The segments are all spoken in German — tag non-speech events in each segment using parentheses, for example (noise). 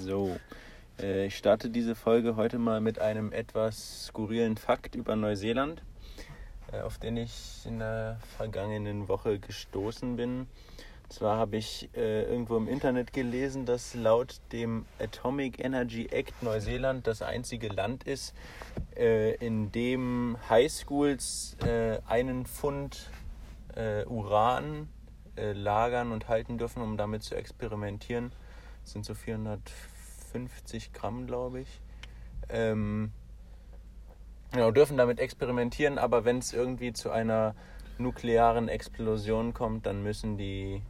So, äh, ich starte diese Folge heute mal mit einem etwas skurrilen Fakt über Neuseeland, äh, auf den ich in der vergangenen Woche gestoßen bin. Und zwar habe ich äh, irgendwo im Internet gelesen, dass laut dem Atomic Energy Act Neuseeland das einzige Land ist, äh, in dem Highschools äh, einen Pfund äh, Uran lagern und halten dürfen, um damit zu experimentieren. Das sind so 450 Gramm, glaube ich. Ähm, genau, dürfen damit experimentieren, aber wenn es irgendwie zu einer nuklearen Explosion kommt, dann müssen die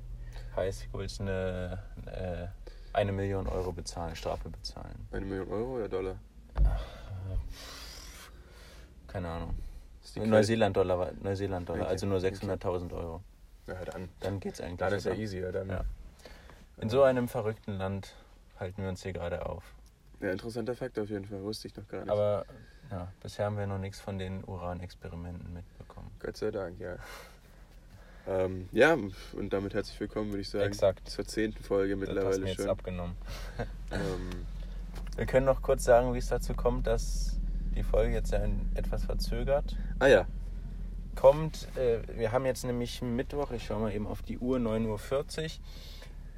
Highschools eine, eine, eine Million Euro bezahlen, Strafe bezahlen. Eine Million Euro oder Dollar? Keine Ahnung. Ist die Neuseeland-Dollar, Neuseeland-Dollar, Okay, also nur okay. 600.000 Euro. Ja, dann. Dann geht's eigentlich. Dann ist ja easy, dann. Ja. In so einem verrückten Land halten wir uns hier gerade auf. Ja, interessanter Fakt auf jeden Fall. Wusste ich noch gar nicht. Aber ja, bisher haben wir noch nichts von den Uranexperimenten mitbekommen. Gott sei Dank, ja. (laughs) Ähm, ja, und damit herzlich willkommen, würde ich sagen. Exakt. Zur zehnten Folge Das hast mittlerweile mir jetzt schon. abgenommen. (laughs) Ähm, Wir können noch kurz sagen, wie es dazu kommt, dass die Folge jetzt etwas verzögert ah ja, kommt. Äh, wir haben jetzt nämlich Mittwoch, ich schaue mal eben auf die Uhr, 9.40 Uhr.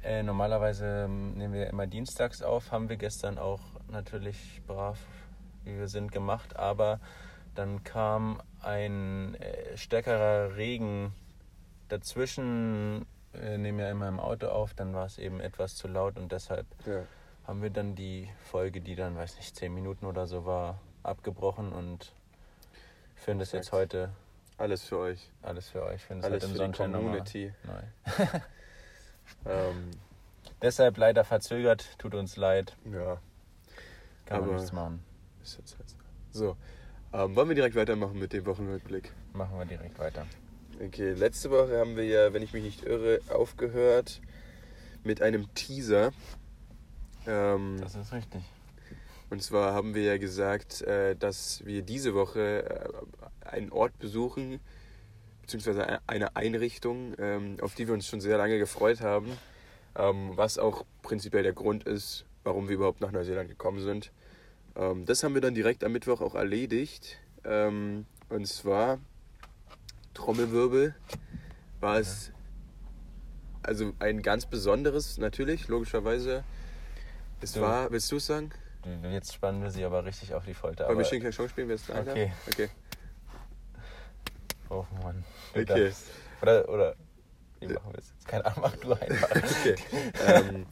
Äh, normalerweise ähm, nehmen wir immer dienstags auf, haben wir gestern auch natürlich brav, wie wir sind, gemacht, aber dann kam ein äh, stärkerer Regen dazwischen. Äh, nehmen ja immer im Auto auf, dann war es eben etwas zu laut und deshalb ja. haben wir dann die Folge, die dann, weiß nicht, 10 Minuten oder so war, abgebrochen und führen das jetzt heute Alles für euch. alles für euch. Alles für die nochmal Community. neu. (laughs) Ähm, Deshalb leider verzögert, tut uns leid, ja, kann man nichts machen. ist jetzt halt so. So, ähm, wollen wir direkt weitermachen mit dem Wochenrückblick? Machen wir direkt weiter. Okay, letzte Woche haben wir ja, wenn ich mich nicht irre, aufgehört mit einem Teaser. Ähm, Das ist richtig. Und zwar haben wir ja gesagt, äh, dass wir diese Woche äh, einen Ort besuchen, beziehungsweise e- eine Einrichtung, ähm, auf die wir uns schon sehr lange gefreut haben, ähm, was auch prinzipiell der Grund ist, warum wir überhaupt nach Neuseeland gekommen sind. Ähm, das haben wir dann direkt am Mittwoch auch erledigt. Ähm, Und zwar, Trommelwirbel, war es also ein ganz besonderes, natürlich, logischerweise. Es So. war, willst du es sagen? Jetzt spannen wir sie aber richtig auf die Folter. Wollen wir aber- Schinken Klang spielen? Wer ist? Okay. Okay. Oh Mann. Okay. Oder, oder, wie machen wir es jetzt? Keine Ahnung, mach du einfach. (laughs) okay. ähm,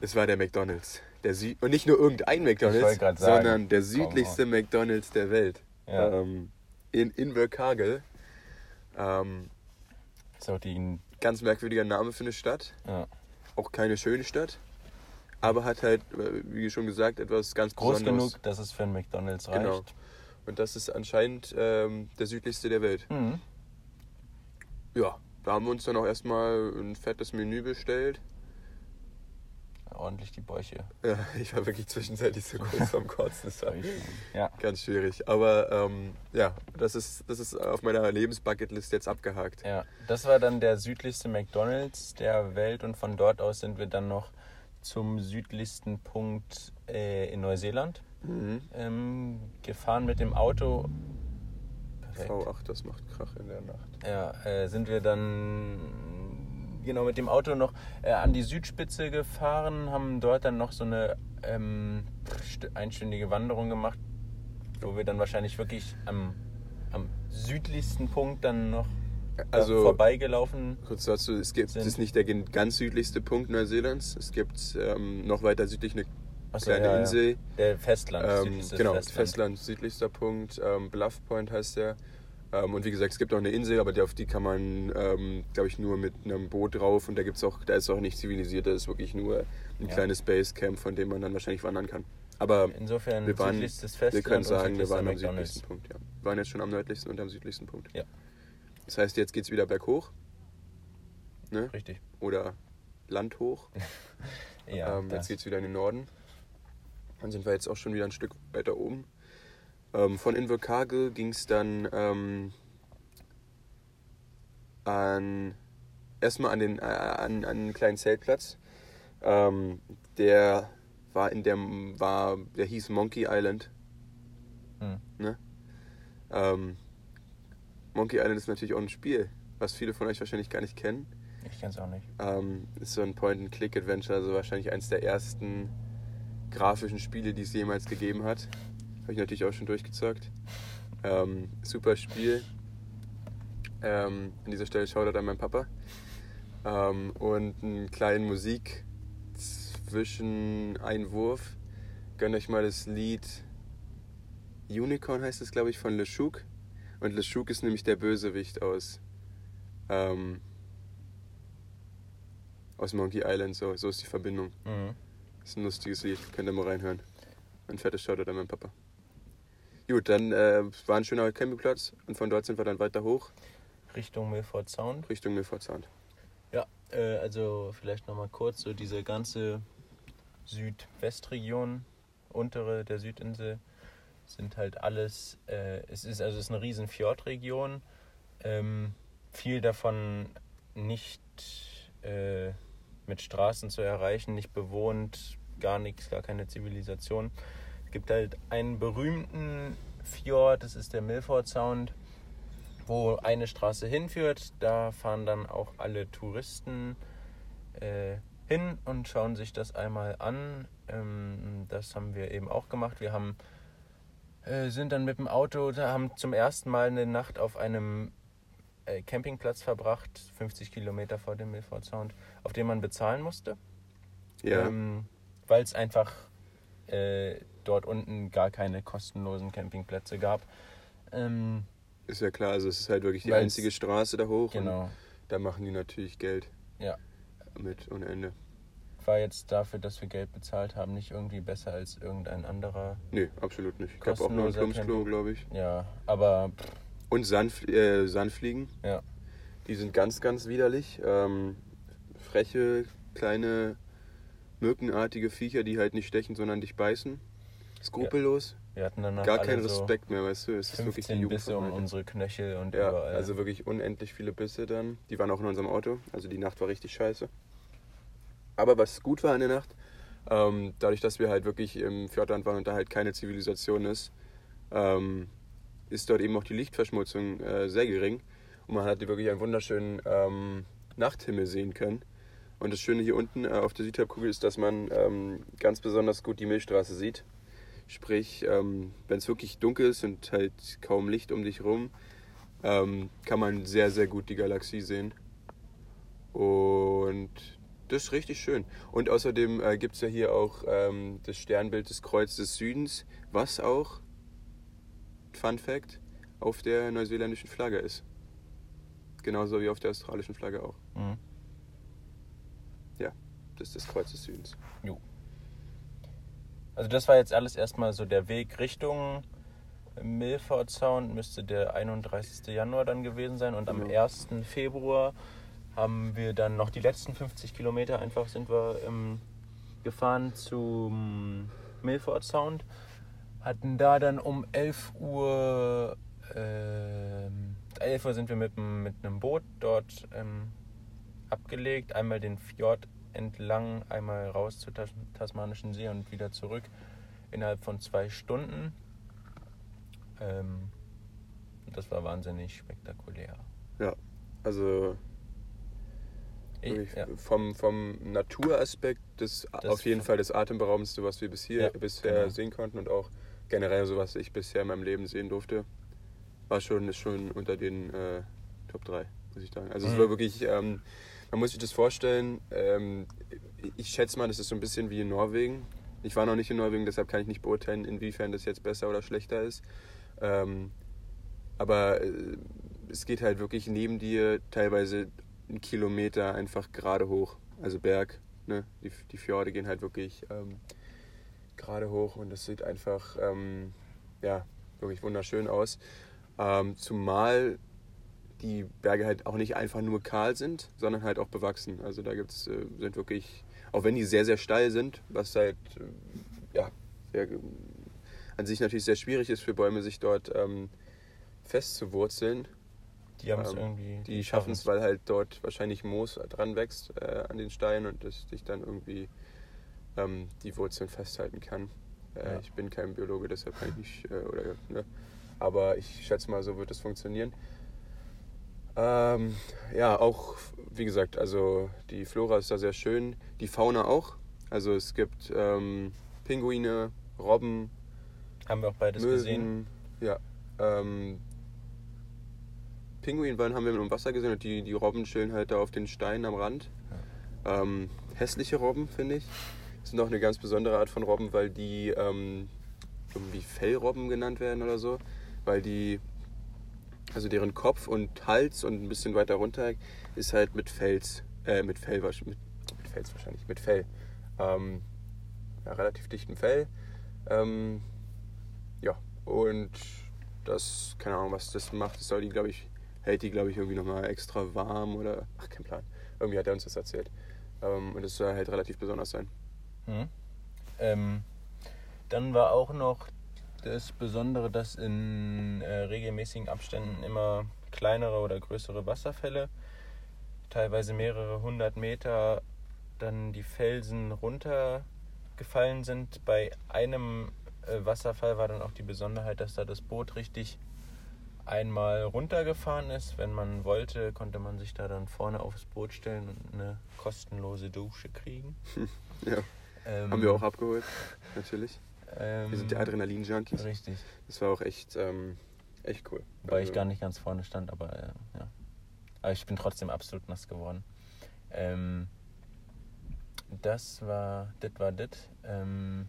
es war der McDonalds. Der Sü und nicht nur irgendein McDonalds, sagen, sondern der komm südlichste McDonalds der Welt. Ja. Ähm, in Invercargill. Ähm, Ist auch die, ganz merkwürdiger Name für eine Stadt. ja. Auch keine schöne Stadt. Aber hat halt, äh, wie schon gesagt, etwas ganz groß Besonderes. genug, dass es für einen McDonalds reicht. Genau. Und das ist anscheinend ähm, der südlichste der Welt. Mhm. Ja, da haben wir uns dann auch erstmal ein fettes Menü bestellt. Ordentlich die Bäuche. Ja, (laughs) ich war wirklich zwischenzeitlich so kurz vorm Kotzen. Das war (laughs) Ja. ganz schwierig. Aber ähm, ja, das ist, das ist auf meiner Lebensbucketlist jetzt abgehakt. Ja, das war dann der südlichste McDonalds der Welt und von dort aus sind wir dann noch zum südlichsten Punkt äh, in Neuseeland Mhm. ähm, gefahren mit dem Auto. Perfekt. V8, das macht Krach in der Nacht. Ja, äh, sind wir dann genau mit dem Auto noch äh, an die Südspitze gefahren, haben dort dann noch so eine ähm, st- einstündige Wanderung gemacht, wo wir dann wahrscheinlich wirklich am, am südlichsten Punkt dann noch Also- da vorbeigelaufen Kurz dazu, es gibt, Sind- ist nicht der ganz südlichste Punkt Neuseelands. Es gibt ähm, noch weiter südlich eine Achso, kleine ja, ja. Insel. Der Festland. Ähm, genau, Festland. Festland. südlichster Punkt. Ähm, Bluff Point heißt der. Ähm, und wie gesagt, es gibt auch eine Insel, aber die, auf die kann man, ähm, glaube ich, nur mit einem Boot drauf. Und da gibt's auch, da ist auch nicht zivilisiert, da ist wirklich nur ein Ja. kleines Basecamp, von dem man dann wahrscheinlich wandern kann. Aber Insofern wir waren, südlichstes wir Festland können und sagen, wir waren am McDonald's. südlichsten Punkt. Ja. Wir waren jetzt schon am nördlichsten und am südlichsten Punkt. Ja. Das heißt, jetzt geht's wieder berghoch. Ne? Richtig. Oder landhoch. (laughs) Ja, ähm, jetzt geht es wieder in den Norden. Dann sind wir jetzt auch schon wieder ein Stück weiter oben. Ähm, von Invercargill ging es dann ähm, an erstmal an den äh, an, an einen kleinen Zeltplatz. Ähm, der war in der war, der hieß Monkey Island. Hm. Ne? Ähm, Monkey Island ist natürlich auch ein Spiel, was viele von euch wahrscheinlich gar nicht kennen. Ich kenn's auch nicht. Ähm, ist so ein Point-and-Click-Adventure, also wahrscheinlich eines der ersten grafischen Spiele, die es jemals gegeben hat. Habe ich natürlich auch schon durchgezockt. Ähm, super Spiel. Ähm, an dieser Stelle Shoutout an meinen Papa. Ähm, und einen kleinen Musik-Zwischeneinwurf. Gönnt euch mal das Lied Unicorn heißt es, glaube ich, von LeShook. Und LeShook ist nämlich der Bösewicht aus, ähm, aus Monkey Island. So, so ist die Verbindung. Mhm. Ist ein lustiges Lied, könnt ihr mal reinhören. Ein fettes Shoutout an meinen Papa. Gut, dann äh, war ein schöner Campingplatz und von dort sind wir dann weiter hoch Richtung Milford Sound. Richtung Milford Sound. Ja, äh, also vielleicht nochmal kurz, so diese ganze Südwestregion, untere der Südinsel, sind halt alles, äh, es ist also es ist eine riesen Fjordregion, ähm, viel davon nicht äh, mit Straßen zu erreichen, nicht bewohnt, gar nichts, gar keine Zivilisation. Es gibt halt einen berühmten Fjord, das ist der Milford Sound, wo eine Straße hinführt. Da fahren dann auch alle Touristen äh, hin und schauen sich das einmal an. Ähm, das haben wir eben auch gemacht. Wir haben, äh, sind dann mit dem Auto, haben zum ersten Mal eine Nacht auf einem äh, Campingplatz verbracht, 50 Kilometer vor dem Milford Sound, auf dem man bezahlen musste, Ja, ähm, weil es einfach äh, dort unten gar keine kostenlosen Campingplätze gab. Ähm, ist ja klar, also es ist halt wirklich die einzige Straße da hoch. genau. Und da machen die natürlich Geld. Ja. Mit ohne Ende. war jetzt dafür, dass wir Geld bezahlt haben, nicht irgendwie besser als irgendein anderer. Nee, absolut nicht. Ich habe auch noch ein Plumpsklo, glaube ich. Ja, aber pff, Und Sandf äh, Sandfliegen. ja, Die sind ganz, ganz widerlich. Ähm, freche, kleine, mückenartige Viecher, die halt nicht stechen, sondern dich beißen. Skrupellos. wir hatten danach Gar keinen so Respekt mehr, weißt du. Es ist wirklich die 15 Jugend Bisse um unsere Knöchel und Ja, überall. also wirklich unendlich viele Bisse dann. Die waren auch in unserem Auto. Also die Nacht war richtig scheiße. Aber was gut war in der Nacht, ähm, dadurch, dass wir halt wirklich im Fjordland waren und da halt keine Zivilisation ist, ähm, ist dort eben auch die Lichtverschmutzung äh, sehr gering. Und man hat wirklich einen wunderschönen ähm, Nachthimmel sehen können. Und das Schöne hier unten äh, auf der Südhalbkugel ist, dass man ähm, ganz besonders gut die Milchstraße sieht. Sprich, ähm, wenn es wirklich dunkel ist und halt kaum Licht um dich rum, ähm, kann man sehr, sehr gut die Galaxie sehen. Und das ist richtig schön. Und außerdem äh, gibt es ja hier auch ähm, das Sternbild des Kreuz des Südens, was auch, Fun Fact, auf der neuseeländischen Flagge ist. Genauso wie auf der australischen Flagge auch. Mhm. Das ist das Kreuz des Südens. Also das war jetzt alles erstmal so der Weg Richtung Milford Sound, müsste der 31. Januar dann gewesen sein. Und am Genau. 1. Februar haben wir dann noch die letzten 50 Kilometer einfach sind wir ähm, gefahren zum Milford Sound. Hatten da dann um 11 Uhr, ähm, 11 Uhr sind wir mit, mit einem Boot dort ähm, abgelegt. Einmal den Fjord entlang, einmal raus zur Tas Tasmanischen See und wieder zurück innerhalb von zwei Stunden. Ähm, das war wahnsinnig spektakulär. Also Ich, ja, vom, vom Naturaspekt das, Das auf jeden Fall das Atemberaubendste, was wir bis hier, Ja, bisher genau. sehen konnten und auch generell so, was ich bisher in meinem Leben sehen durfte, war schon, ist schon unter den äh, Top 3, muss ich sagen. Also es Mhm. war wirklich, ähm, man muss sich das vorstellen, ähm, ich schätze mal, das ist so ein bisschen wie in Norwegen. Ich war noch nicht in Norwegen, deshalb kann ich nicht beurteilen, inwiefern das jetzt besser oder schlechter ist. Ähm, aber äh, es geht halt wirklich neben dir teilweise einen Kilometer einfach gerade hoch. Also Berg, ne? Die, die Fjorde gehen halt wirklich ähm, gerade hoch und das sieht einfach ähm, ja, wirklich wunderschön aus. Ähm, zumal die Berge halt auch nicht einfach nur kahl sind, sondern halt auch bewachsen. Also da gibt's, äh, sind wirklich, auch wenn die sehr, sehr steil sind, was halt äh, ja, sehr, an sich natürlich sehr schwierig ist für Bäume, sich dort ähm, festzuwurzeln, Die haben es Ähm, irgendwie. Die schaffen es, weil halt dort wahrscheinlich Moos dran wächst äh, an den Steinen und das dich dann irgendwie ähm, die Wurzeln festhalten kann. Äh, Ja. Ich bin kein Biologe, deshalb kann ich nicht, äh, oder, ne? aber ich schätze mal, so wird es funktionieren. Ähm, ja, auch, wie gesagt, also die Flora ist da sehr schön, die Fauna auch. Also es gibt ähm, Pinguine, Robben, Haben wir auch beides gesehen. Möwen, ja. Ähm, Pinguinwellen haben wir im Wasser gesehen und die, die Robben chillen halt da auf den Steinen am Rand. Ähm, hässliche Robben, finde ich. Sind auch eine ganz besondere Art von Robben, weil die ähm, irgendwie Fellrobben genannt werden oder so. Weil die, also deren Kopf und Hals und ein bisschen weiter runter ist halt mit Fels, äh, mit Fell, mit, mit Fels wahrscheinlich, mit Fell. Ähm, ja, relativ dichtem Fell. Ähm, ja, und das, keine Ahnung, was das macht. Das soll die, glaube ich, hält die, glaube ich, irgendwie nochmal extra warm oder, ach, kein Plan. Irgendwie hat er uns das erzählt. Ähm, und das soll halt relativ besonders sein. Mhm. Ähm, dann war auch noch das Besondere, dass in äh, regelmäßigen Abständen immer kleinere oder größere Wasserfälle, teilweise mehrere hundert Meter, dann die Felsen runtergefallen sind. Bei einem äh, Wasserfall war dann auch die Besonderheit, dass da das Boot richtig einmal runtergefahren ist. Wenn man wollte, konnte man sich da dann vorne aufs Boot stellen und eine kostenlose Dusche kriegen. (laughs) Ja, Ähm, haben wir auch abgeholt, natürlich. ähm, Wir sind die Adrenalin-Junkies. Richtig. Das war auch echt, ähm, echt cool. Weil ich Also, gar nicht ganz vorne stand, aber äh, ja. Aber ich bin trotzdem absolut nass geworden. Ähm, das war, das war das. Ähm,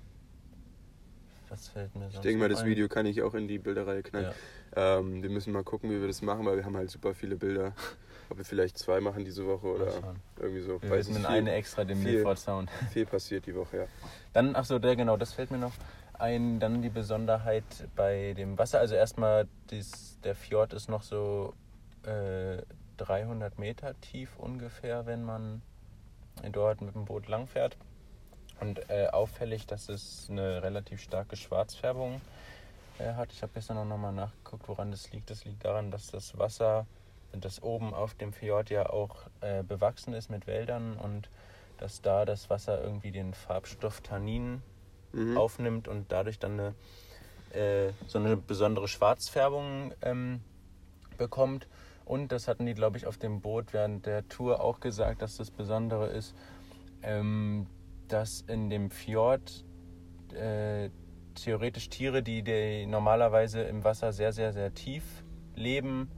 was fällt mir sonst Ich denke mal, das ein? Video kann ich auch in die Bilderreihe knallen. Ja. Ähm, wir müssen mal gucken, wie wir das machen, weil wir haben halt super viele Bilder. Ob wir vielleicht zwei machen diese Woche oder irgendwie so. Wir Weiß eine extra dem viel. Milford Sound. (laughs) viel passiert die Woche, ja. Dann, ach so, der, genau, das fällt mir noch ein. Dann die Besonderheit bei dem Wasser. Also erstmal, dies, der Fjord ist noch so äh, 300 Meter tief ungefähr, wenn man dort mit dem Boot langfährt. Und äh, auffällig, dass es eine relativ starke Schwarzfärbung äh, hat. Ich habe gestern auch nochmal nachgeguckt, woran das liegt. Das liegt daran, dass das Wasser, das oben auf dem Fjord ja auch äh, bewachsen ist mit Wäldern und dass da das Wasser irgendwie den Farbstoff Tannin Mhm. aufnimmt und dadurch dann eine, äh, so eine besondere Schwarzfärbung ähm, bekommt. Und das hatten die, glaube ich, auf dem Boot während der Tour auch gesagt, dass das Besondere ist, ähm, dass in dem Fjord äh, theoretisch Tiere, die, die normalerweise im Wasser sehr, sehr, sehr tief leben,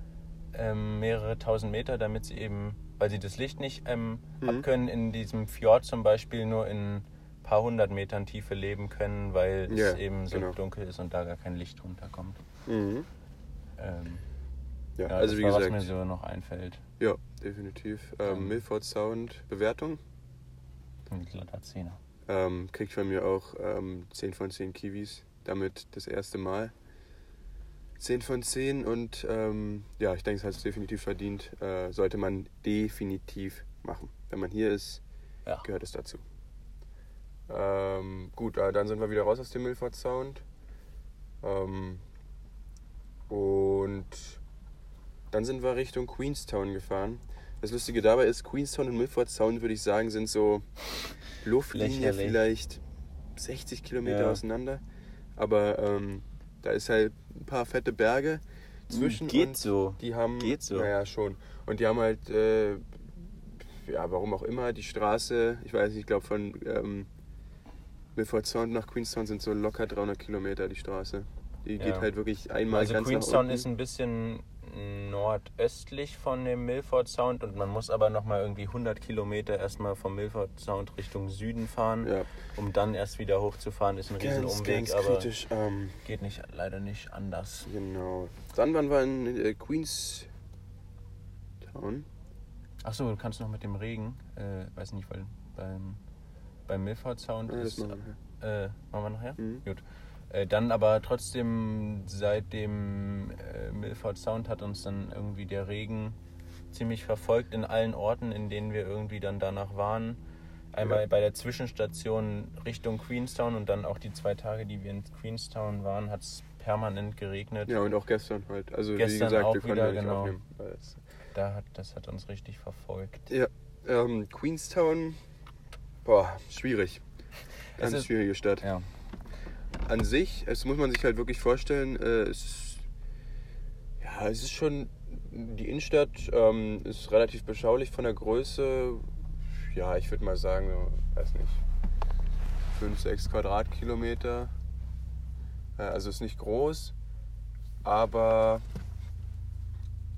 ähm, mehrere tausend Meter, damit sie eben, weil sie das Licht nicht ähm, Mhm. abkönnen, in diesem Fjord zum Beispiel nur in ein paar hundert Metern Tiefe leben können, weil Ja, es eben so genau. dunkel ist und da gar kein Licht runterkommt. Mhm. Ähm, Ja, ja, also das wie war, gesagt, was mir so noch einfällt. ja, definitiv. Ähm, Ähm. Milford Sound Bewertung Ein glatter Zehner. ähm, kriegt von mir auch ähm, 10 von 10 Kiwis. Damit das erste Mal. 10 von 10 und ähm, ja, ich denke, es hat es definitiv verdient. Äh, sollte man definitiv machen. Wenn man hier ist, Ja. gehört es dazu. Ähm, gut, äh, dann sind wir wieder raus aus dem Milford Sound. Ähm, und dann sind wir Richtung Queenstown gefahren. Das Lustige dabei ist, Queenstown und Milford Sound, würde ich sagen, sind so Luftlinie Lächerlich. vielleicht 60 Kilometer Ja. auseinander. Aber ähm, da ist halt ein paar fette Berge zwischen. Geht und so. Die haben. Geht so. Naja, schon. Und die haben halt, äh, ja, warum auch immer, die Straße, ich weiß nicht, ich glaube von ähm, Milford Sound nach Queenstown sind so locker 300 Kilometer die Straße. Die Ja. geht halt wirklich einmal Also ganz Queenstown nach unten. ist ein bisschen nordöstlich von dem Milford Sound und man muss aber nochmal irgendwie 100 Kilometer erstmal vom Milford Sound Richtung Süden fahren, ja, um dann erst wieder hochzufahren. Ist ein riesen ganz, Umweg, ganz aber kritisch. Ähm, geht nicht, leider nicht anders. genau. Dann waren wir in äh, Queenstown. Achso, du kannst noch mit dem Regen, äh, weiß nicht, weil beim, beim Milford Sound Ja, ist. machen wir. Äh, machen wir nachher? Mhm. Gut. Äh, dann aber trotzdem seit dem äh, Milford Sound hat uns dann irgendwie der Regen ziemlich verfolgt in allen Orten, in denen wir irgendwie dann danach waren. Einmal Ja. bei der Zwischenstation Richtung Queenstown und dann auch die zwei Tage, die wir in Queenstown waren, hat es permanent geregnet. Ja, und auch gestern halt. Also wie Gestern gesagt, auch wir konnten wieder, ja nicht genau. aufnehmen. Da hat, das hat uns richtig verfolgt. Ja, ähm, Queenstown, boah, schwierig. Ganz ist- schwierige Stadt. Ja. An sich, es muss man sich halt wirklich vorstellen, äh, es ist, ja, es ist schon, die Innenstadt ähm, ist relativ beschaulich von der Größe. Ja, ich würde mal sagen, weiß nicht, 5, 6 Quadratkilometer. Äh, also ist nicht groß, aber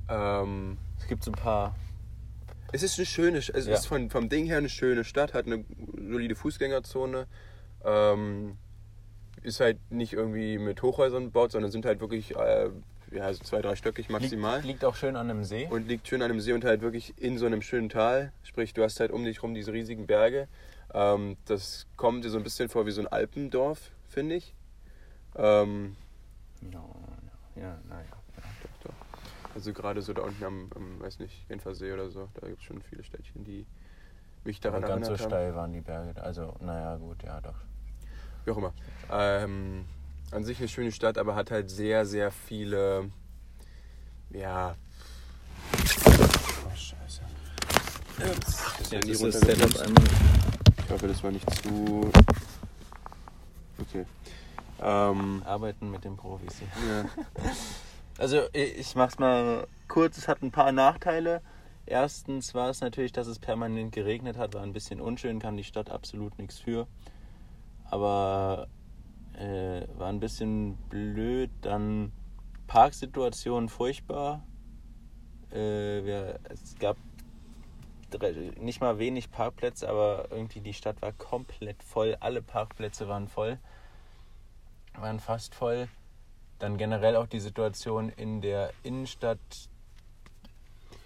ähm, Es gibt so ein paar. es ist eine schöne, es Ja. ist von, vom Ding her eine schöne Stadt, hat eine solide Fußgängerzone. Ähm, ist halt nicht irgendwie mit Hochhäusern gebaut, sondern sind halt wirklich äh, ja, so zwei, dreistöckig maximal. Liegt, liegt auch schön an einem See. Und liegt schön an einem See und halt wirklich in so einem schönen Tal. Sprich, du hast halt um dich rum diese riesigen Berge. Ähm, das kommt dir so ein bisschen vor wie so ein Alpendorf, finde ich. Ähm, Ja, ja, naja. doch, doch. Also gerade so da unten am, am weiß nicht, Genfersee oder so, da gibt es schon viele Städtchen, die mich daran Aber ganz so erinnert haben. steil waren die Berge. Also, naja, gut, ja, doch. Wie auch immer. Ähm, an sich eine schöne Stadt, aber hat halt sehr, sehr viele. Ja. Oh, Scheiße. Das ist das runtergefallen. Setup einmal. Ich hoffe, das war nicht zu. Okay. Ähm, Arbeiten mit den Profis ja. (laughs) Also ich mach's mal kurz, es hat ein paar Nachteile. Erstens war es natürlich, dass es permanent geregnet hat, war ein bisschen unschön, kann die Stadt absolut nichts für. Aber äh, war ein bisschen blöd. Dann Parksituation furchtbar. Äh, wir, es gab nicht mal wenig Parkplätze, aber irgendwie die Stadt war komplett voll. Alle Parkplätze waren voll, waren fast voll. Dann generell auch die Situation in der Innenstadt,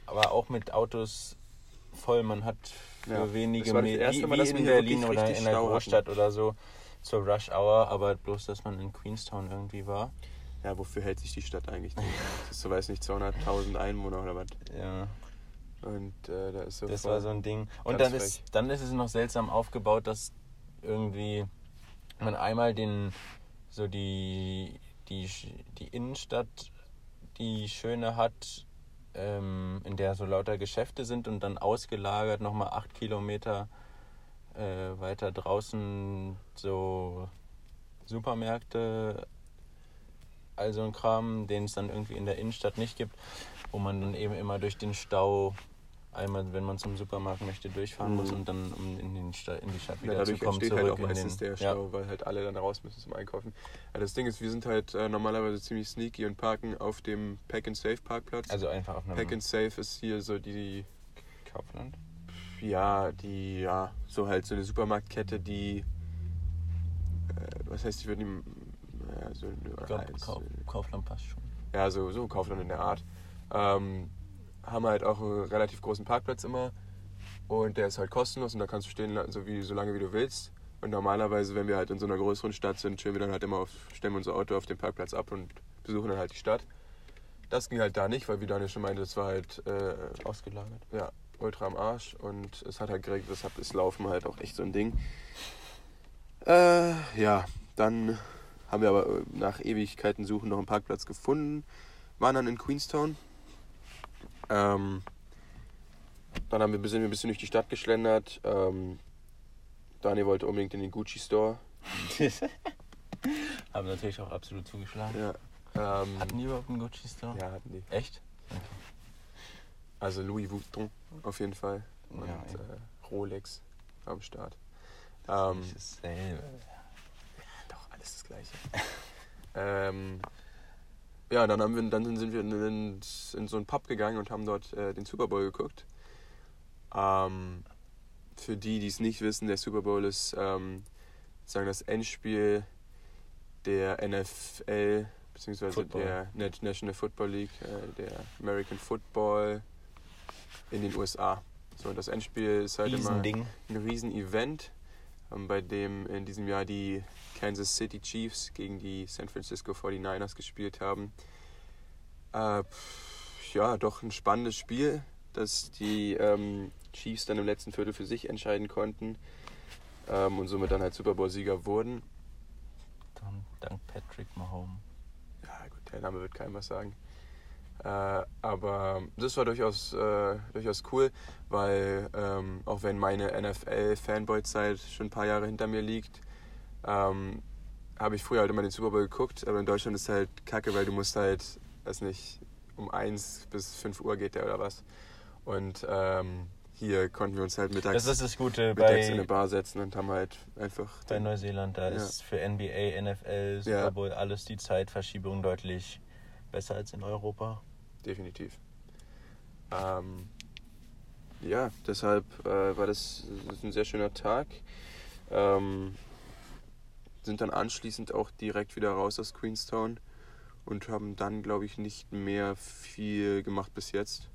aber auch mit Autos voll. Man hat für Ja, wenige Meter, wie, Mal, wie in Berlin oder in der hatten. Großstadt oder so zur Rush Hour, aber bloß, dass man in Queenstown irgendwie war. ja, wofür hält sich die Stadt eigentlich? Das (laughs) ist so, weiß nicht, 200.000 Einwohner oder was. Ja, Und äh, da ist so. das war so ein Ding. Und dann ist, dann ist es noch seltsam aufgebaut, dass irgendwie man einmal den so die, die, die Innenstadt, die schöne hat, ähm, in der so lauter Geschäfte sind und dann ausgelagert nochmal acht Kilometer äh, weiter draußen so Supermärkte, also ein Kram, den es dann irgendwie in der Innenstadt nicht gibt, wo man dann eben immer durch den Stau einmal, wenn man zum Supermarkt möchte, durchfahren muss Mhm. und dann um in, den Sta in die Stadt Ja, wieder dadurch zu kommen, entsteht zurück halt auch meistens den der Stau, weil halt alle dann raus müssen zum Einkaufen. Ja, das Ding ist, wir sind halt äh, normalerweise ziemlich sneaky und parken auf dem Pack and Safe Parkplatz. Also einfach auf einem Pack and Safe ist hier so die, Kaufland. ja, die, ja, so halt so eine Supermarktkette, die, äh, was heißt, ich würde ihm, ja, so, Ich glaube, als- Kauf, Kaufland passt schon. ja, so, so Kaufland in der Art. Ähm, haben halt auch einen relativ großen Parkplatz immer und der ist halt kostenlos und da kannst du stehen, so, wie, so lange wie du willst. Und normalerweise, wenn wir halt in so einer größeren Stadt sind, stellen wir dann halt immer auf, stellen wir unser Auto auf dem Parkplatz ab und besuchen dann halt die Stadt. Das ging halt da nicht, weil wie Daniel schon meinte, es war halt äh, Ausgelagert. ja, ultra am Arsch und es hat halt geregnet, deshalb ist Laufen halt auch echt so ein Ding. Äh, ja, dann haben wir aber äh, nach Ewigkeiten suchen noch einen Parkplatz gefunden, waren dann in Queenstown. Ähm, dann haben wir, sind wir ein bisschen durch die Stadt geschlendert. Ähm, Daniel wollte unbedingt in den Gucci Store. (laughs) Haben natürlich auch absolut zugeschlagen. Ja, ähm, Hatten die überhaupt einen Gucci Store? ja, hatten die. Echt? Also Louis Vuitton auf jeden Fall. Und Ja, äh, Rolex am Start. Ähm, Nicht dasselbe. Doch, alles das Gleiche. (laughs) ähm, ja, dann, haben wir, dann sind wir in, in, so einen Pub gegangen und haben dort äh, den Super Bowl geguckt. Ähm, für die, die es nicht wissen, der Super Bowl ist ähm, sagen das Endspiel der NFL beziehungsweise Football. der Nat- National Football League, äh, der American Football in den USA. So, das Endspiel ist halt immer Riesending. ein Riesen-Event, ähm, bei dem in diesem Jahr die Kansas City Chiefs gegen die San Francisco 49ers gespielt haben. Äh, ja, doch ein spannendes Spiel, das die ähm, Chiefs dann im letzten Viertel für sich entscheiden konnten. ähm, und somit dann halt Super Bowl-Sieger wurden. Dann dank Patrick Mahomes. Ja, gut, der Name wird keinem was sagen. Äh, aber das war durchaus, äh, durchaus cool, weil ähm, auch wenn meine NFL-Fanboy-Zeit schon ein paar Jahre hinter mir liegt, ähm, habe ich früher halt immer den Super Bowl geguckt, aber in Deutschland ist halt kacke, weil du musst halt, weiß nicht, um 1 bis 5 Uhr geht der oder was. Und ähm, hier konnten wir uns halt mittags, Das ist das Gute mittags bei, in eine Bar setzen und haben halt einfach. bei den- Neuseeland. Da Ja. ist für NBA, NFL, Super Ja. Bowl alles die Zeitverschiebung deutlich besser als in Europa. Definitiv. Ähm, ja, deshalb äh, war das, das ist ein sehr schöner Tag. Ähm, sind dann anschließend auch direkt wieder raus aus Queenstown und haben dann, glaube ich, nicht mehr viel gemacht bis jetzt.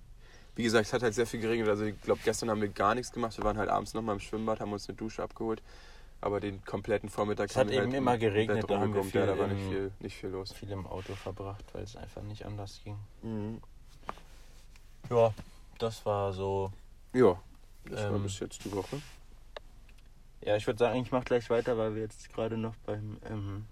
Wie gesagt, es hat halt sehr viel geregnet. Also ich glaube, gestern haben wir gar nichts gemacht. Wir waren halt abends nochmal im Schwimmbad, haben uns eine Dusche abgeholt. Aber den kompletten Vormittag Es hat eben halt immer im geregnet, da haben wir rumgebrummt. Ja, da viel war nicht viel, nicht viel los. Viel im Auto verbracht, weil es einfach nicht anders ging. Mhm. Ja, das war so. Ja, das war Ähm, bis jetzt die Woche. Ja, ich würde sagen, ich mache gleich weiter, weil wir jetzt gerade noch beim, ähm,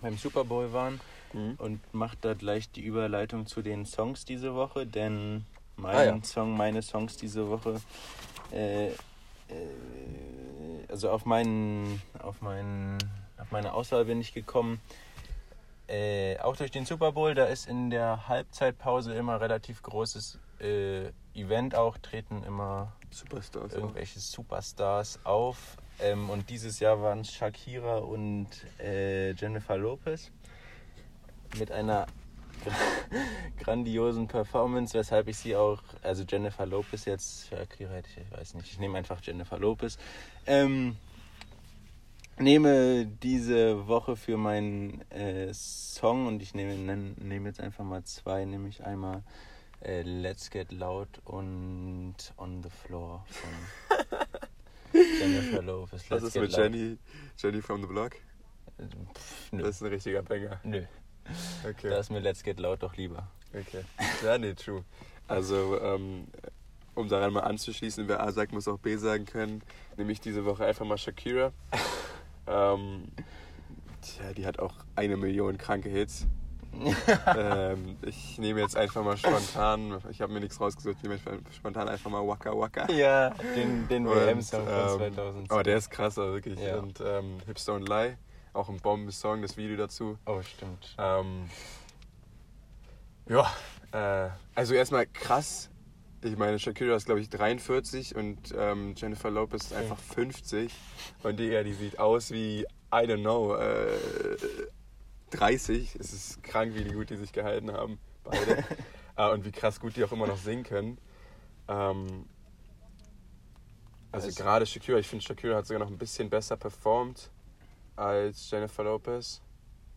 beim Super Bowl waren. Mhm. und macht da gleich die Überleitung zu den Songs diese Woche, denn mein Ah, ja. Song, meine Songs diese Woche, äh, äh, also auf meinen, auf meinen, auf meine Auswahl bin ich gekommen. Äh, auch durch den Super Bowl, da ist in der Halbzeitpause immer relativ großes äh, Event auch, treten immer Superstars. auch. irgendwelche Superstars auf. Ähm, und dieses Jahr waren es Shakira und äh, Jennifer Lopez mit einer (laughs) grandiosen Performance, weshalb ich sie auch, also Jennifer Lopez jetzt, Shakira hätte ich, ich weiß nicht, ich nehme einfach Jennifer Lopez. Ähm, nehme diese Woche für meinen äh, Song und ich nehme, nehme jetzt einfach mal zwei, nämlich einmal äh, Let's Get Loud und On the Floor von (laughs) Jennifer Lopez. Was Let's ist Get mit. Jenny, Jenny from the Block? Pff, Das ist ein richtiger Banger. nö. Okay. da ist mir Let's Get Loud doch lieber. okay. Ja, nee, true. Also, ähm, um daran mal anzuschließen, wer A sagt, muss auch B sagen können, nehme ich diese Woche einfach mal Shakira. (laughs) ähm, tja, die hat auch eine Million kranke Hits. Ähm, ich nehme jetzt einfach mal spontan, ich habe mir nichts rausgesucht, ich nehme jetzt spontan einfach mal Waka Waka. ja, den, den WM-Song von ähm, 2010. Aber der ist krasser, wirklich. Ja. Und ähm, Hips Don't Lie, auch ein Bombensong, das Video dazu. Oh, stimmt. Ähm, ja, äh, also erstmal krass. Ich meine, Shakira ist, glaube ich, 43 und ähm, Jennifer Lopez ist einfach 50. Und die, ja, die sieht aus wie, I don't know, äh, 30. Es ist krank, wie die gut die sich gehalten haben, beide. (laughs) äh, und wie krass gut die auch immer noch singen können. Ähm, also Also- gerade Shakira, ich finde Shakira hat sogar noch ein bisschen besser performt als Jennifer Lopez.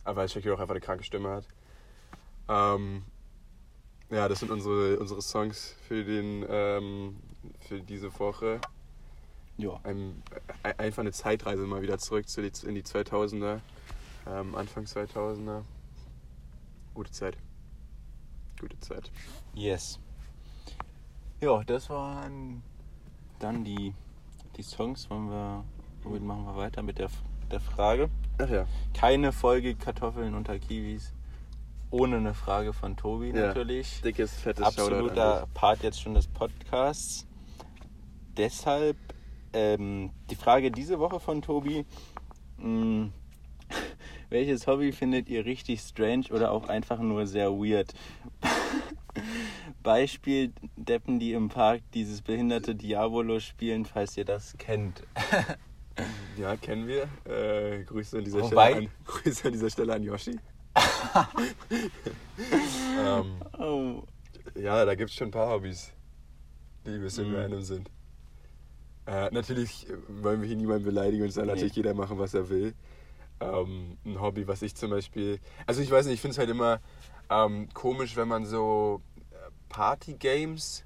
Aber weil Shakira auch einfach eine kranke Stimme hat. Ähm, ja, das sind unsere, unsere Songs für, den, ähm, für diese Woche. Ja. Ein- einfach eine Zeitreise mal wieder zurück zu die, in die 2000er. Ähm, Anfang 2000er. Gute Zeit. Gute Zeit. Yes. Ja, das waren dann die, die Songs. Wollen wir, womit machen wir weiter mit der, der Frage? Ach ja. Keine Folge Kartoffeln unter Kiwis. Ohne eine Frage von Tobi Ja. natürlich. Dickes, fettes Absoluter Part jetzt schon des Podcasts. Deshalb ähm, die Frage diese Woche von Tobi. Mh, welches Hobby findet ihr richtig strange oder auch einfach nur sehr weird? Beispiel Deppen, die im Park dieses behinderte Diabolo spielen, falls ihr das kennt. (laughs) Ja, kennen wir. Äh, Grüße, an dieser Wobei- Stelle an, (laughs) Grüße an dieser Stelle an Yoshi. (laughs) ähm, Oh. ja, da gibt es schon ein paar Hobbys, die ein bisschen Mhm. random sind. Äh, natürlich wollen wir hier niemanden beleidigen und soll Nee. natürlich jeder machen, was er will. Ähm, ein Hobby, was ich zum Beispiel. Also, ich weiß nicht, ich finde es halt immer ähm, komisch, wenn man so äh, Party-Games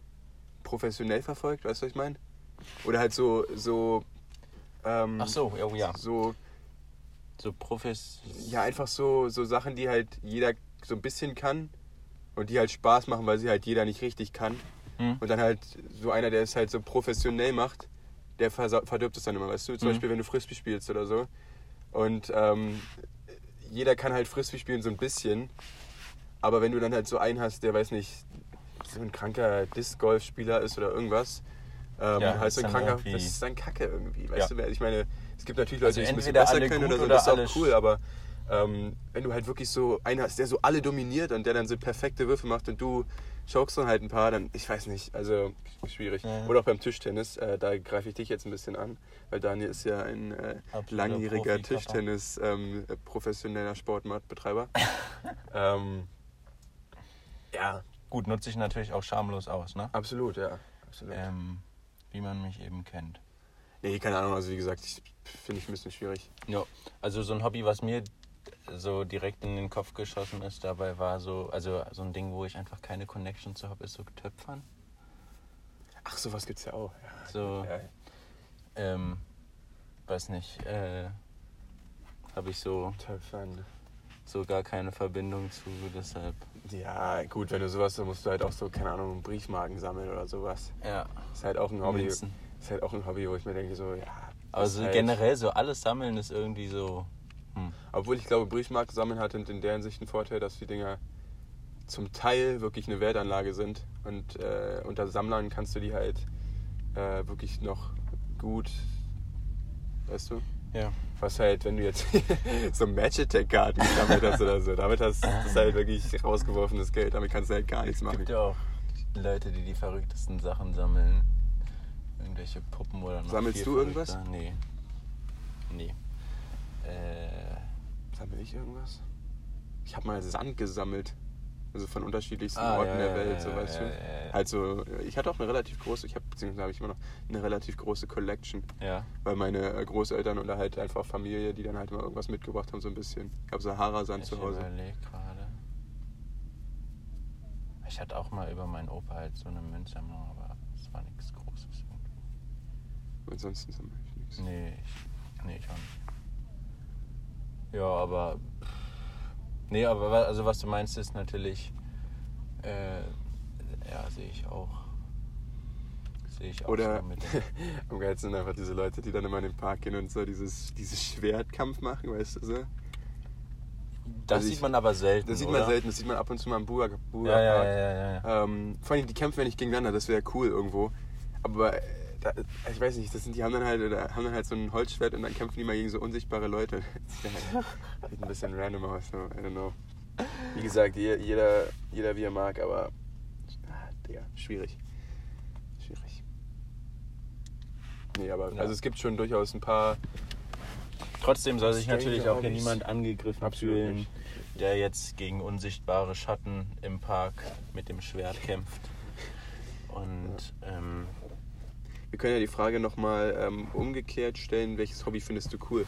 professionell verfolgt, weißt du, was ich meine? Oder halt so. so ähm, Ach so, oh ja. So, So Profis. ja, einfach so, so Sachen, die halt jeder so ein bisschen kann und die halt Spaß machen, weil sie halt jeder nicht richtig kann. Hm? Und dann halt so einer, der es halt so professionell macht, der verdirbt es dann immer, weißt du? Zum Mhm. Beispiel, wenn du Frisbee spielst oder so. Und ähm, jeder kann halt Frisbee spielen so ein bisschen. Aber wenn du dann halt so einen hast, der, weiß nicht, so ein kranker Disc-Golf-Spieler ist oder irgendwas, ähm, Ja, halt so ein kranker, das ist dann Kacke irgendwie, weißt Ja. du? Ich meine, es gibt natürlich Leute, Also die es ein bisschen besser können oder so, oder das ist auch cool, aber ähm, wenn du halt wirklich so einen hast, der so alle dominiert und der dann so perfekte Würfe macht und du chokst dann halt ein paar, dann, ich weiß nicht, also schwierig. Ja. Oder auch beim Tischtennis, äh, da greife ich dich jetzt ein bisschen an, weil Daniel ist ja ein äh, langjähriger. Tischtennis ähm, äh, professioneller Sportmarktbetreiber. (laughs) ähm, ja, Gut, nutze ich natürlich auch schamlos aus, ne? absolut, ja. Absolut. Ähm, wie man mich eben kennt. Nee, keine Ahnung, also wie gesagt, ich finde ich ein bisschen schwierig. Ja, also so ein Hobby, was mir so direkt in den Kopf geschossen ist, dabei war so, also so ein Ding, wo ich einfach keine Connection zu habe, ist so Töpfern. Ach, sowas gibt's ja auch. Ja. So, Ja. ähm, weiß nicht, äh, habe ich so, Töpfern. so gar keine Verbindung zu, deshalb, Ja, gut, wenn du sowas, dann musst du halt auch so, keine Ahnung, Briefmarken sammeln oder sowas. ja, Ist halt auch ein Hobby. Münzen. Ist halt auch ein Hobby, wo ich mir denke, so, ja. Aber ist so halt, generell so alles sammeln ist irgendwie so, Obwohl ich glaube, Briefmarken sammeln hat in der Hinsicht einen Vorteil, dass die Dinger zum Teil wirklich eine Wertanlage sind. Und äh, unter Sammlern kannst du die halt äh, wirklich noch gut, weißt du? ja. Was halt, wenn du jetzt (laughs) so Match-Attack-Karten gesammelt hast oder so, damit hast das ist halt wirklich rausgeworfenes Geld. Damit kannst du halt gar nichts Es machen. gibt ja auch Leute, die die verrücktesten Sachen sammeln. Irgendwelche Puppen oder noch Sammelst du irgendwas? Nee. Nee. Sammel ich irgendwas? Ich habe mal Sand gesammelt. Also von unterschiedlichsten Ah, Orten ja, der Welt, ja, so ja, weißt du. ja, ja. Halt so, ich hatte auch eine relativ große, ich habe, beziehungsweise habe ich immer noch eine relativ große Collection. ja. Weil meine äh, Großeltern oder halt einfach Familie, die dann halt mal irgendwas mitgebracht haben, so ein bisschen. Ich habe Sahara-Sand Ich zu Hause. überlege gerade. Ich hatte auch mal über meinen Opa halt so eine Münzsammlung, aber es war nichts Großes irgendwie. Ansonsten sammle ich nichts. Nee, ich, nee, ich auch nicht. Ja, aber. Nee, aber also was du meinst ist natürlich. Äh, ja, sehe ich auch. Sehe ich auch Oder so mit. (laughs) am geilsten sind einfach diese Leute, die dann immer in den Park gehen und so dieses, dieses Schwertkampf machen, weißt du so? Das Also sieht ich- man aber selten. Das sieht oder? man selten, das sieht man ab und zu mal im Buga, Buga Ja, ja, ja, ja. ja. Ähm, vor allem, die kämpfen ja nicht gegeneinander, das wäre cool irgendwo. Aber äh, da, ich weiß nicht, das sind, die haben dann halt oder haben dann halt so ein Holzschwert und dann kämpfen die mal gegen so unsichtbare Leute. Das (laughs) sieht halt ein bisschen random aus, so, I don't know. Wie gesagt, je- jeder, jeder wie er mag, aber ah, Digga, schwierig. Schwierig. Nee, aber Ja. also es gibt schon durchaus ein paar. Trotzdem soll sich natürlich auch hier niemand angegriffen Absolut fühlen, nicht. der jetzt gegen unsichtbare Schatten im Park mit dem Schwert kämpft. Und ähm, Wir können ja die Frage nochmal ähm, umgekehrt stellen, welches Hobby findest du cool?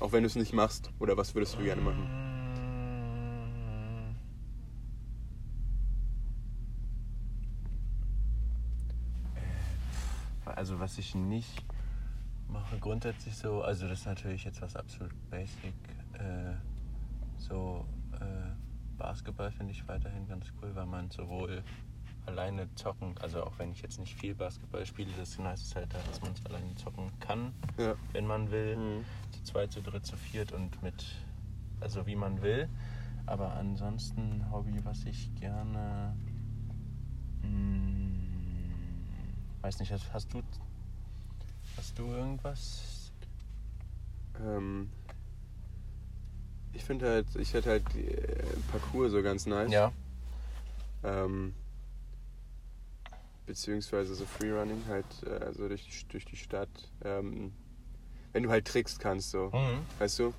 Auch wenn du es nicht machst. Oder was würdest du gerne machen? Also was ich nicht mache, grundsätzlich so, also das ist natürlich jetzt was absolut basic. Äh, so äh, Basketball finde ich weiterhin ganz cool, weil man sowohl alleine zocken, also auch wenn ich jetzt nicht viel Basketball spiele, das heißt es halt, dass man es alleine zocken kann, Ja. wenn man will. Mhm. Zu zweit, zu dritt, zu viert und mit, also wie man will. Aber ansonsten Hobby, was ich gerne. Hm, weiß nicht, hast, hast du. Hast du irgendwas? Ähm, ich finde halt, ich hätte halt äh, Parcours so ganz nice. Ja. Ähm, beziehungsweise so Freerunning halt äh, so durch, die- durch die Stadt. Ähm, wenn du halt trickst kannst, so. Mhm. Weißt du?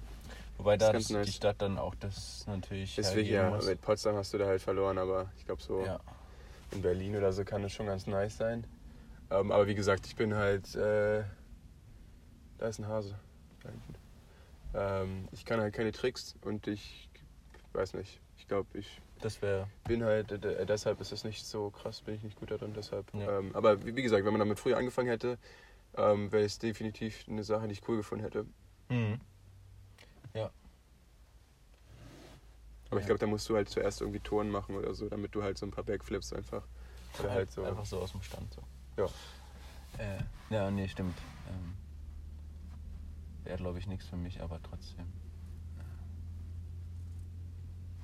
Wobei Das da ist das, die nice. Stadt dann auch das natürlich. Deswegen hergeben ja, muss. mit Potsdam hast du da halt verloren, aber ich glaube so Ja. in Berlin oder so kann es schon ganz nice sein. Ähm, aber wie gesagt, ich bin halt. Äh, da ist ein Hase. Ähm, ich kann halt keine Tricks und ich weiß nicht. Ich glaube, ich Das wäre. bin halt, äh, deshalb ist es nicht so krass, bin ich nicht gut darin, deshalb. Ja. Ähm, aber wie, wie gesagt, wenn man damit früher angefangen hätte, ähm, wäre es definitiv eine Sache, die ich cool gefunden hätte. Mhm. Ja. Aber ich Ja. glaube, da musst du halt zuerst irgendwie Touren machen oder so, damit du halt so ein paar Backflips einfach. Oder halt so. Einfach so aus dem Stand. So. Ja. Äh, ja, nee, stimmt. Ähm, Wäre, glaube ich, nichts für mich, aber trotzdem.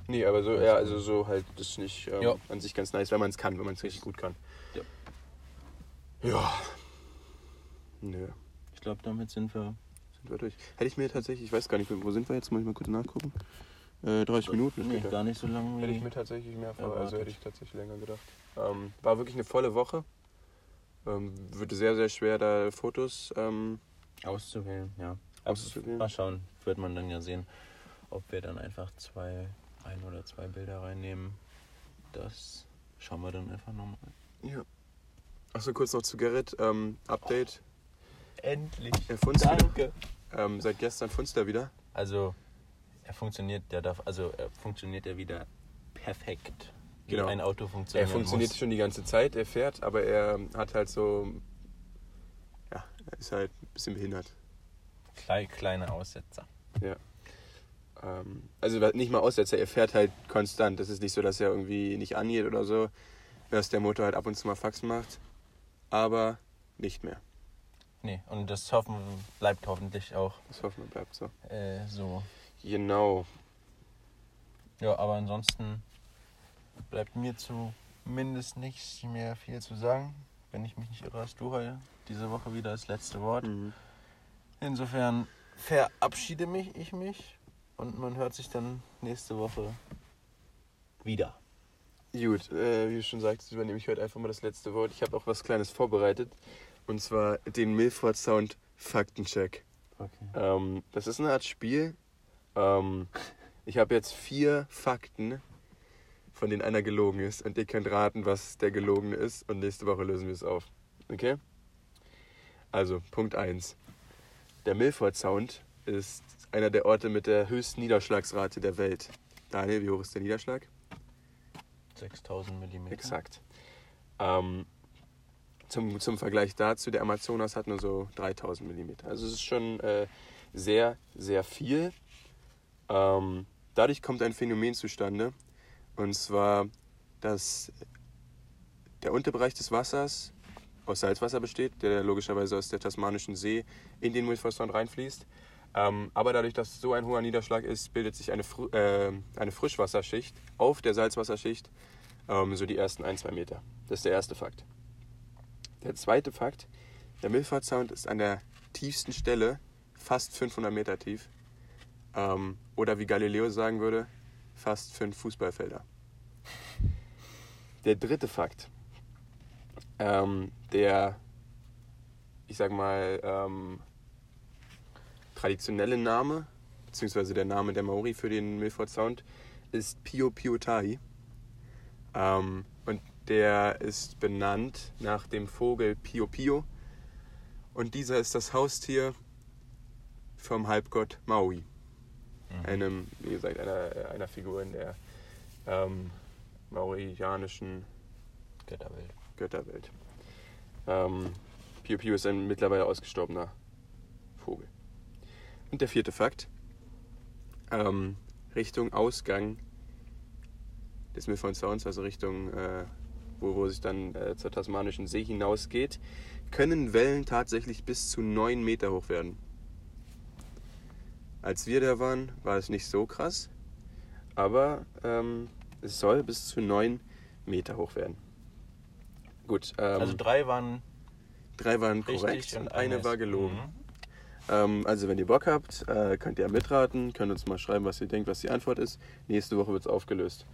Nee, aber so, ja, also so halt, das ist nicht ähm, Ja. an sich ganz nice, wenn man es kann, wenn man es richtig gut kann. Ja. Ja. Nö, Ich glaube, damit sind wir. sind wir durch. Hätte ich mir tatsächlich, ich weiß gar nicht, wo sind wir jetzt? Muss ich mal kurz nachgucken. Äh, 30 Minuten Nee, gar nicht so lange Hätte ich mir tatsächlich mehr vor, also hätte ich tatsächlich länger gedacht. Ähm, war wirklich eine volle Woche. Ähm, wird sehr, sehr schwer, da Fotos ähm, Auszuwählen, ja. auszuwählen. Mal schauen, wird man dann ja sehen, ob wir dann einfach zwei, ein oder zwei Bilder reinnehmen. Das schauen wir dann einfach nochmal. Ja. Achso, kurz noch zu Gerrit. Ähm, Update. Endlich. Er funzt wieder. Danke. Ähm, seit gestern funzt er wieder. Also, er funktioniert, der darf, also er funktioniert ja wieder perfekt. Wie Genau. ein Auto Er funktioniert. funktioniert muss. schon die ganze Zeit, er fährt, aber er hat halt so. Ja, er ist halt ein bisschen behindert. Klei- kleine Aussetzer. Ähm, also nicht mal Aussetzer, er fährt halt konstant. Das ist nicht so, dass er irgendwie nicht angeht oder so, dass der Motor halt ab und zu mal Faxen macht. Aber nicht mehr. Nee, und das hoffen, bleibt hoffentlich auch Das hoffen wir bleibt so. äh, so. Genau. Ja, aber ansonsten bleibt mir zumindest nicht mehr viel zu sagen. Wenn ich mich nicht irre, hast du heute diese Woche wieder das letzte Wort. Mhm. Insofern verabschiede mich ich mich und man hört sich dann nächste Woche wieder. Gut, äh, wie du schon sagtest, übernehme ich heute einfach mal das letzte Wort. Ich habe auch was Kleines vorbereitet. Und zwar den Milford Sound Faktencheck. Okay. Ähm, das ist eine Art Spiel. Ähm, ich habe jetzt vier Fakten, von denen einer gelogen ist. Und ihr könnt raten, was der gelogene ist. Und nächste Woche lösen wir es auf. Okay? Also, Punkt 1. Der Milford Sound ist einer der Orte mit der höchsten Niederschlagsrate der Welt. Daniel, wie hoch ist der Niederschlag? 6000 mm. Exakt. Ähm, zum, zum Vergleich dazu, der Amazonas hat nur so 3000 mm. Also es ist schon äh, sehr, sehr viel. Ähm, dadurch kommt ein Phänomen zustande. Und zwar, dass der Unterbereich des Wassers aus Salzwasser besteht, der logischerweise aus der Tasmanischen See in den Sound reinfließt. Ähm, aber dadurch, dass so ein hoher Niederschlag ist, bildet sich eine, Fr äh, eine Frischwasserschicht auf der Salzwasserschicht, ähm, so die ersten ein, zwei Meter. Das ist der erste Fakt. Der zweite Fakt, der Milford Sound ist an der tiefsten Stelle, fast 500 Meter tief. Ähm, oder wie Galileo sagen würde, fast fünf Fußballfelder. Der dritte Fakt, ähm, der, ich sag mal, ähm, traditionelle Name, beziehungsweise der Name der Maori für den Milford Sound, ist Pio Piotai. Ähm, und der ist benannt nach dem Vogel Pio Pio. Und dieser ist das Haustier vom Halbgott Maui. Mhm. Einem, wie gesagt, einer, einer Figur in der ähm, maurianischen Götterwelt. Götterwelt. Ähm, Pio Pio ist ein mittlerweile ausgestorbener Vogel. Und der vierte Fakt. Ähm, Richtung Ausgang des Milford Sounds, also Richtung, äh, wo, wo sich dann äh, zur Tasmanischen See hinausgeht, können Wellen tatsächlich bis zu 9 Meter hoch werden. Als wir da waren, war es nicht so krass, aber ähm, es soll bis zu 9 Meter hoch werden. Gut, ähm, Also drei waren drei waren korrekt und eine war gelogen. Mhm. Ähm, also wenn ihr Bock habt, äh, könnt ihr mitraten, könnt uns mal schreiben, was ihr denkt, was die Antwort ist. Nächste Woche wird es aufgelöst.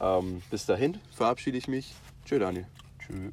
Ähm, bis dahin verabschiede ich mich. Tschö, Daniel. Tschüss.